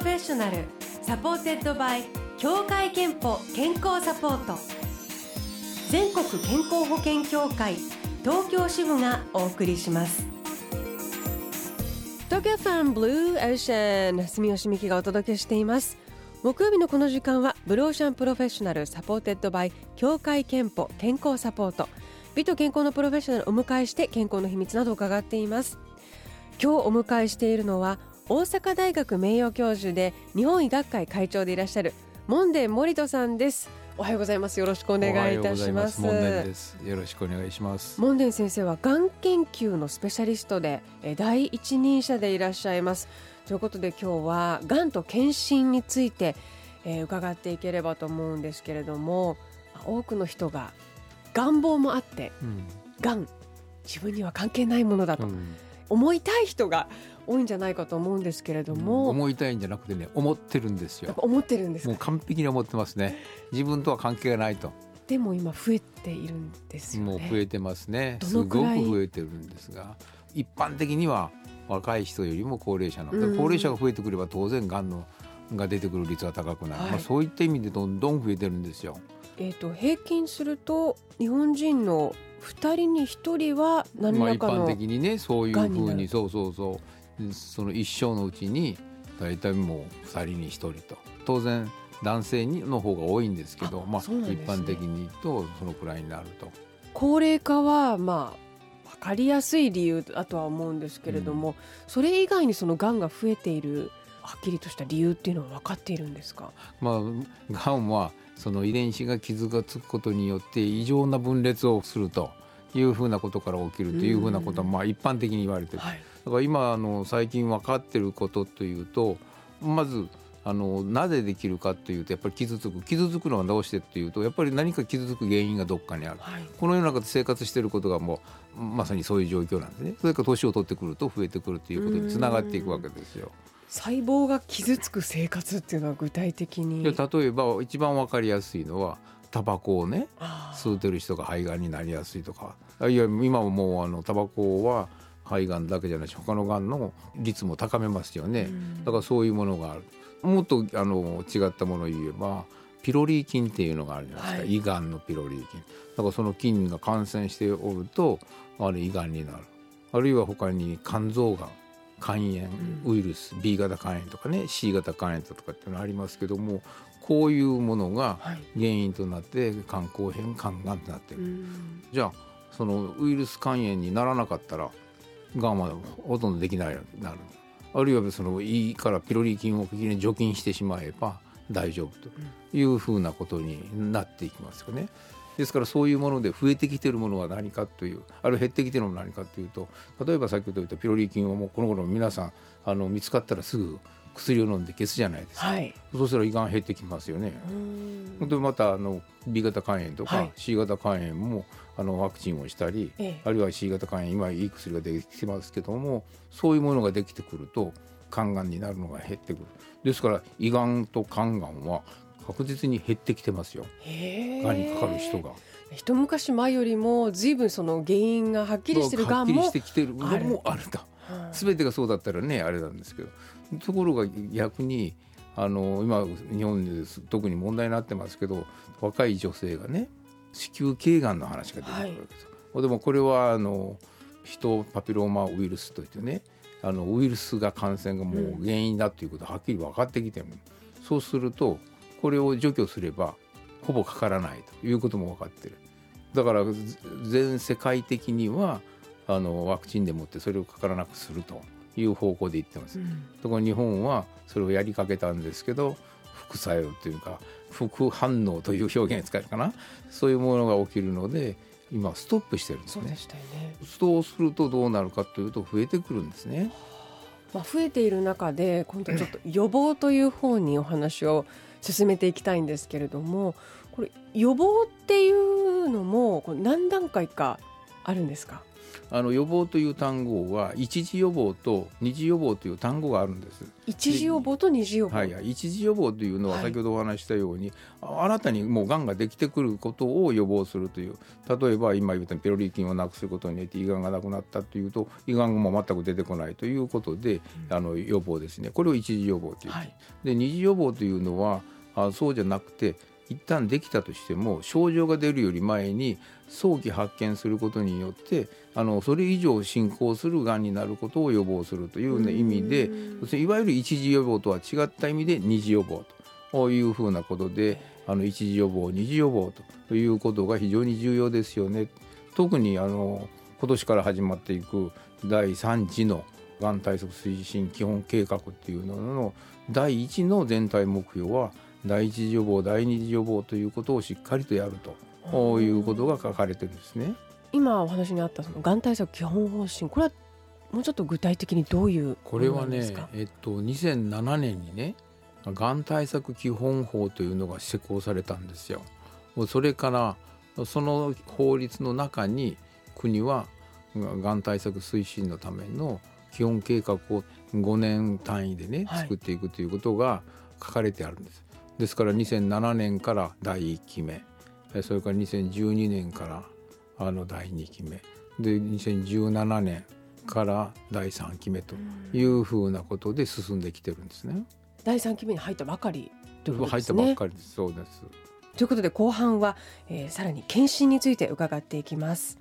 Professional supported by 協会けんぽ健康サポート。全国健康保険協会東京支部がお送りします。東京 FM Blue Ocean 住吉美紀がお届けしています。木曜日のこの時間は Blue Ocean Professional supported by 協会けんぽ健康サポート。美と健康のプロフェッショナルをお迎えして健康の秘密などを伺っています。今日お迎えしているのは大阪大学名誉教授で日本医学会会長でいらっしゃる門田森人さんです。おはようございます。よろしくお願いいたします。門田です。よろしくお願いします。門田先生はがん研究のスペシャリストで第一人者でいらっしゃいます。ということで今日はがんと検診について、えー、伺っていければと思うんですけれども多くの人が願望もあって、うん、がん自分には関係ないものだと、うん。思いたい人が多いんじゃないかと思うんですけれども、うん、思いたいんじゃなくてね思ってるんですよ。思ってるんですもう完璧に思ってますね。自分とは関係がないと。でも今増えているんですよ、ね、もう増えてますね。すごく増えてるんですが一般的には若い人よりも高齢者の、うん、高齢者が増えてくれば当然がんのが出てくる率が高くなる、はい、まあ、そういった意味でどんどん増えてるんですよ。えーと、平均すると日本人の2人に1人は何らかの、まあ、一般的にねそういうふうにそうそうそうその一生のうちに大体もう2人に1人と。当然男性にの方が多いんですけどまあ、一般的に言うとそのくらいになると。高齢化はまあ分かりやすい理由だとは思うんですけれども、うん、それ以外にそのがんが増えているはっきりとした理由っていうのは分かっているんですか、まあ、がんはその遺伝子が傷がつくことによって異常な分裂をするというふうなことから起きるというふうなことはまあ一般的に言われてる、はい、だから今あの最近分かってることというとまずあのなぜできるかというとやっぱり傷つく。傷つくのはどうしてっていうとやっぱり何か傷つく原因がどっかにある、はい、この世の中で生活していることがもうまさにそういう状況なんですね。それから年を取ってくると増えてくるということにつながっていくわけですよ。細胞が傷つく生活っていうのは具体的に？例えば一番わかりやすいのはタバコをね吸うてる人が肺がんになりやすいとか。いや今ももうあのタバコは肺がんだけじゃないし他のがんの率も高めますよね、だからそういうものがある。もっとあの違ったものを言えばピロリ菌っていうのがあるじゃないですか、はい、胃がんのピロリ菌。だからその菌が感染しておるとあれ胃がんになる。あるいは他に肝臓がん肝炎ウイルス、うん、B 型肝炎とかね C 型肝炎とかっていうのありますけどもこういうものが原因となって肝硬変肝がんとなってる、じゃあそのウイルス肝炎にならなかったらがんはほとんどできないようになるあるいはその胃からピロリ菌を除菌してしまえば大丈夫というふうなことになっていきますよね。ですからそういうもので増えてきてるものは何かというあるいは減ってきてるものは何かというと例えば先ほど言ったピロリ菌はもうこの頃皆さんあの見つかったらすぐ薬を飲んで消すじゃないですか、はい、そうしたら胃がん減ってきますよね。でまたあの B 型肝炎とか C 型肝炎もあのワクチンをしたり、あるいは C 型肝炎今いい薬ができてますけどもそういうものができてくると肝がんになるのが減ってくる。ですから胃がんと肝がんは確実に減ってきてますよ。がんにかかる人が。一昔前よりも随分その原因がはっきりしてるがんもはっきりしてきてるのもあると。全てがそうだったらねあれなんですけど。ところが逆にあの今日本で特に問題になってますけど若い女性がね子宮頸がんの話が出てくるわけです、はい、でもこれはあのヒトパピローマウイルスといってねあのウイルスが感染がもう原因だということははっきり分かってきてる、うん、そうするとこれを除去すればほぼかからないということも分かってる。だから全世界的にはあのワクチンでもってそれをかからなくするという方向でいってます。うん、ところ日本はそれをやりかけたんですけど副作用というか副反応という表現使えるかなそういうものが起きるので今ストップしてるんですね。そうするとどうなるかというと増えてくるんですね。まあ、増えている中で今度ちょっと予防という方にお話を進めていきたいんですけれどもこれ予防っていうのも何段階かあるんですか？あの予防という単語は一次予防と二次予防という単語があるんです。一次予防と二次予防。はい、一次予防というのは先ほどお話したように、はい、新たにもうがんができてくることを予防するという。例えば今言ったペロリ菌をなくすことによって胃がんがなくなったというと胃がんも全く出てこないということで、うん、あの予防ですね。これを一次予防という、はい、で二次予防というのはあそうじゃなくて一旦できたとしても症状が出るより前に早期発見することによってあのそれ以上進行するがんになることを予防するという、ね、意味でいわゆる一次予防とは違った意味で二次予防というふうなことであの一次予防二次予防ということが非常に重要ですよね。特にあの今年から始まっていく第3次のがん対策推進基本計画っていうのの第1の全体目標は第一次予防第二次予防ということをしっかりとやるということが書かれてるんですね。今お話にあったそのがん対策基本方針これはもうちょっと具体的にどういうこれはね、えっと、2007年にねがん対策基本法というのが施行されたんですよ。それからその法律の中に国はがん対策推進のための基本計画を5年単位でね作っていくということが書かれてあるんです。ですから2007年から第1期目それから2012年からあの第2期目で2017年から第3期目というふうなことで進んできてるんですね。第3期目に入ったばかりということですね。入ったばっかりです。そうです。ということで後半は、えー、さらに検診について伺っていきます。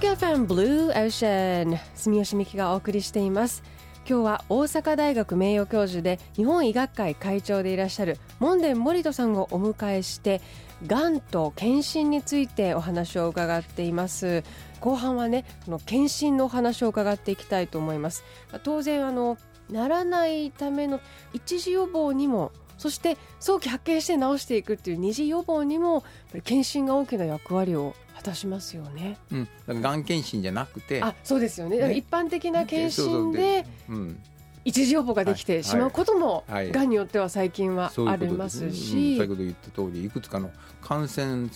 東京ファンブルーオーシャン住吉美希がお送りしています。今日は大阪大学名誉教授で日本医学会会長でいらっしゃる門田森人さんをお迎えしてがんと検診についてお話を伺っています。後半はねこの検診のお話を伺っていきたいと思います。当然あのならないための一時予防にもそして早期発見して治していくっていう二次予防にも検診が大きな役割を果たしますよね。うん、だからがん検診じゃなくて、あ、そうですよね。ね一般的な検診で、うん、一時予防ができてしまうことも、はい、がんによっては最近はありますし、先ほど言った通りいくつかの感染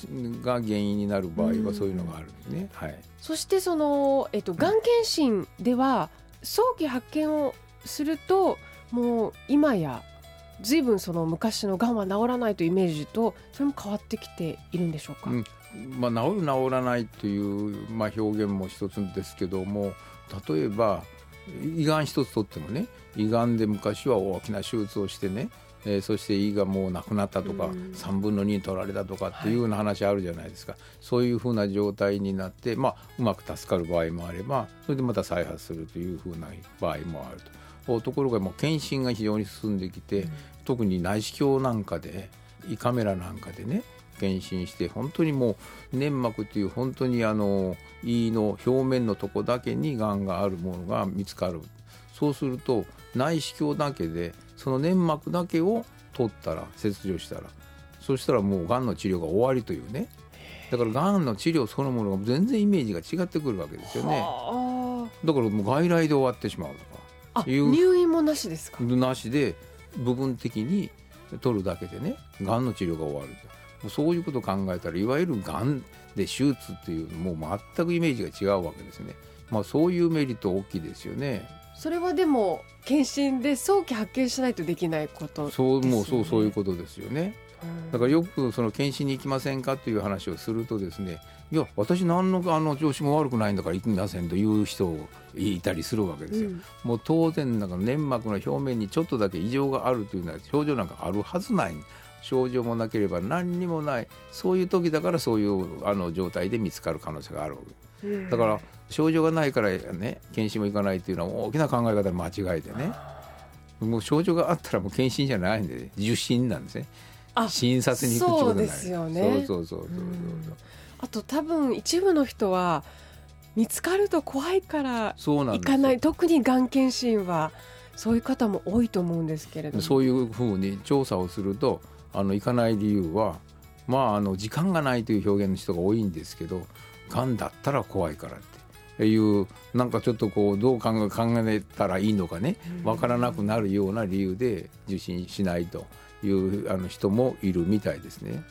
が原因になる場合はそういうのがあるんですね。はい。そしてそのえっとがん検診では早期発見をするともう今や随分その昔のがんは治らないというイメージとそれも変わってきているんでしょうか？うんまあ、治る治らないという、まあ、表現も一つですけども例えば胃がん一つとってもね胃がんで昔は大きな手術をしてね、えー、そして胃がもうなくなったとか、うん、3分の2に取られたとかっていうような話あるじゃないですか、はい、そういうふうな状態になって、まあ、うまく助かる場合もあればそれでまた再発するというふうな場合もあると。ところがもう検診が非常に進んできて、うん、特に内視鏡なんかで胃カメラなんかでね検診して本当にもう粘膜という本当にあの胃の表面のとこだけにがんがあるものが見つかる。そうすると内視鏡だけでその粘膜だけを取ったら切除したら。そしたらもうがんの治療が終わりというね。だからがんの治療そのものが全然イメージが違ってくるわけですよね。だからもう外来で終わってしまうとか。いう入院もなしですか？なしで部分的に取るだけでねがんの治療が終わるとそういうことを考えたらいわゆるがんで手術っていうもう全くイメージが違うわけですね。まあ、そういうメリット大きいですよね。それはでも検診で早期発見しないとできないこと、ね、そうもうそうそういうことですよね。だからよくその検診に行きませんかという話をするとですねいや私何のあの調子も悪くないんだから行きませんという人いたりするわけですよ。うん、もう当然なんか粘膜の表面にちょっとだけ異常があるというのは症状なんかあるはずない症状もなければ何にもない。そういう時だからそういうあの状態で見つかる可能性があるだから症状がないからね検診も行かないっていうのは大きな考え方の間違いでね。もう症状があったらもう検診じゃないんで、ね、受診なんですね。診察に行くってことになる。そうですよね。そうそうそうそうあと多分一部の人は見つかると怖いから行かない。特にがん検診はそういう方も多いと思うんですけれども。そういうふうに調査をするとあの行かない理由はまああの時間がないという表現の人が多いんですけどがんだったら怖いからっていうなんかちょっとこうどう考えたらいいのかね分からなくなるような理由で受診しないというあの人もいるみたいですね。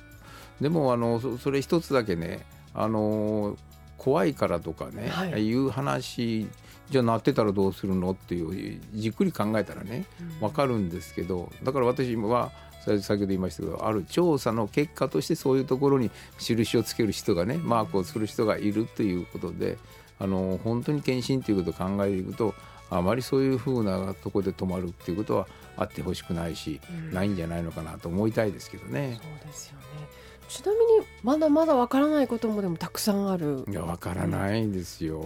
でもあのそれ一つだけねあの怖いからとかね、はい、いう話じゃあなってたらどうするのっていうじっくり考えたらね分かるんですけどだから私は先ほど言いましたけどある調査の結果としてそういうところに印をつける人がねマークをする人がいるということであの本当に検診ということを考えていくとあまりそういうふうなところで止まるっていうことはあってほしくないし、うん、ないんじゃないのかなと思いたいですけどね。そうですよねちなみにまだまだわからないこともでもたくさんある。いやわからないんですよ。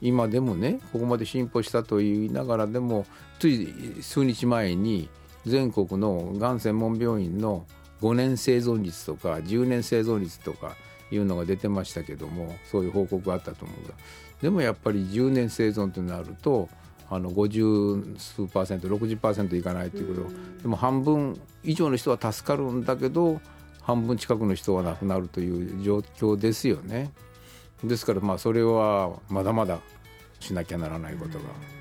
今でもねここまで進歩したと言いながらでもつい数日前に全国のがん専門病院の5年生存率とか10年生存率とかいうのが出てましたけどもそういう報告があったと思うがでもやっぱり10年生存となるとあの50数パーセント60%いかないということでも半分以上の人は助かるんだけど半分近くの人は亡くなるという状況ですよね。ですからまあそれはまだまだしなきゃならないことが。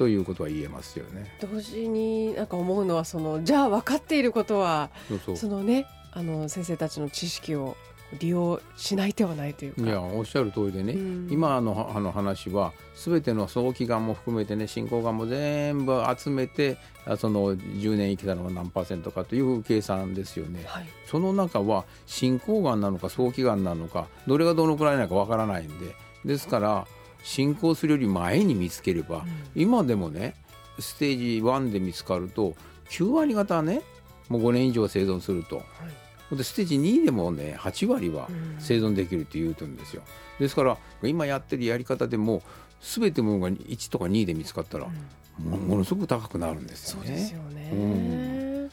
ということは言えますよね。同時になんか思うのはそのじゃあ分かっていることはそのねあの先生たちの知識を利用しない手はないというか。いやおっしゃる通りでね、うん、今のあの話は全ての早期がんも含めてね進行がんも全部集めてその10年生きたのが何パーセントかという計算ですよね、はい、その中は進行がんなのか早期がんなのかどれがどのくらいなのかわからないんで。ですから進行するより前に見つければ、うん、今でもねステージ1で見つかると9割方はねもう5年以上生存すると。はいでステージ2でもね8割は生存できるって言うとんですよ。ですから今やってるやり方でも全てものが1とか2で見つかったら、もものすごく高くなるんですよね。そうですよね、うん、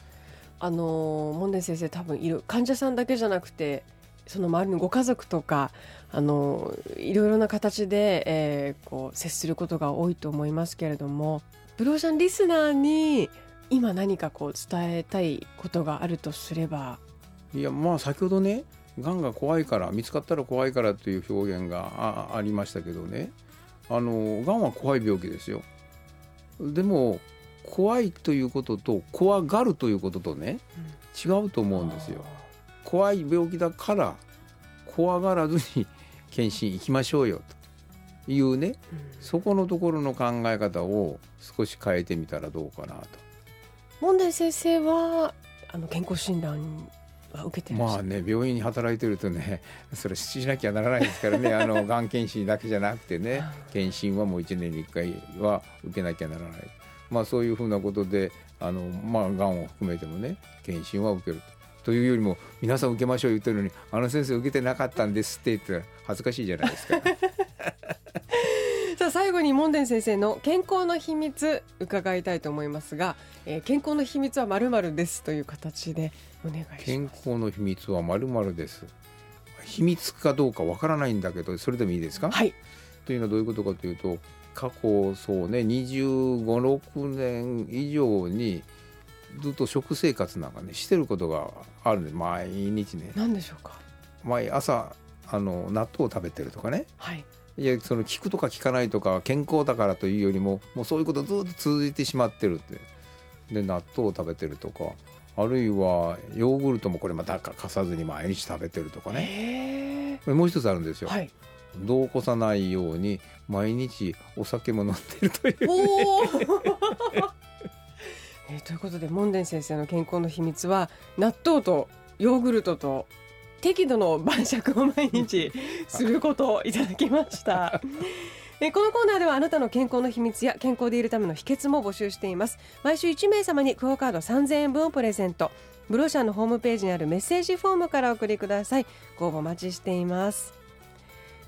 あの門田先生多分いる患者さんだけじゃなくてその周りのご家族とかあのいろいろな形で、えー、こう接することが多いと思いますけれどもブローシャンリスナーに今何かこう伝えたいことがあるとすれば？いやまあ先ほどねがんが怖いから見つかったら怖いからという表現がありましたけどねあのがんは怖い病気ですよ。でも怖いということと怖がるということとね、違うと思うんですよ。怖い病気だから怖がらずに検診行きましょうよというね、そこのところの考え方を少し変えてみたらどうかなと。問題先生はあの健康診断受けてまあね病院に働いてるとね それしなきゃならないですからね あのがん検診だけじゃなくてね検診はもう1年に1回は受けなきゃならない、まあ、そういうふうなことであの、まあ、がんを含めてもね検診は受けるというよりも皆さん受けましょう言ってるのにあの先生受けてなかったんですって言って恥ずかしいじゃないですか。さあ最後に門田先生の健康の秘密伺いたいと思いますが、えー、健康の秘密はまるまるですという形でお願いします。健康の秘密はまるまるです。秘密かどうかわからないんだけどそれでもいいですか？はい。というのはどういうことかというと過去そうね2 5 6年以上にずっと食生活なんかねしてることがあるんで毎日ね。何でしょうか？毎朝あの納豆を食べてるとかね、はい、いやその聞くとか聞かないとか健康だからというよりももうそういうことずっと続いてしまってるって。で納豆を食べてるとか。あるいはヨーグルトもこれまたかさずに毎日食べてるとかね。もう一つあるんですよ、はい、度を起こさないように毎日お酒も飲んでるという えー、ということで門田先生の健康の秘密は納豆とヨーグルトと適度の晩酌を毎日 することをいただきました。えこのコーナーではあなたの健康の秘密や健康でいるための秘訣も募集しています。毎週1名様にクオカード3000円分をプレゼント。ブローシャンのホームページにあるメッセージフォームからお送りください。ご応募お待ちしています。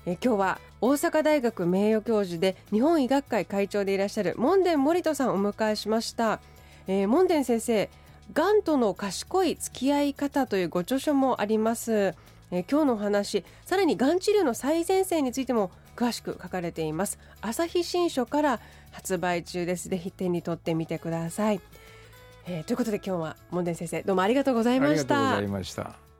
え今日は大阪大学名誉教授で日本医学会会長でいらっしゃる門田森人さんをお迎えしました、えー、門田先生がんとの賢い付き合い方というご著書もあります。え今日のお話さらにがん治療の最前線についても詳しく書かれています。朝日新書から発売中です。ぜひ手に取ってみてください、えー、ということで今日は門田先生どうもありがとうございました。ありがとうございました。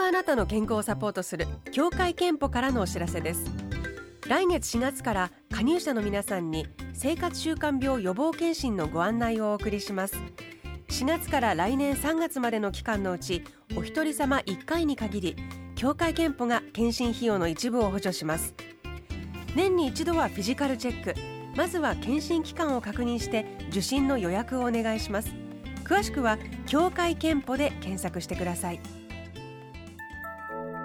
くあなたの健康をサポートする協会憲法からのお知らせです来月4月から加入者の皆さんに生活習慣病予防検診のご案内をお送りします4月から来年3月までの期間のうちお一人様1回に限り協会憲法が検診費用の一部を補助します年に一度はフィジカルチェックまずは検診期間を確認して受診の予約をお願いします詳しくは協会けんぽで検索してください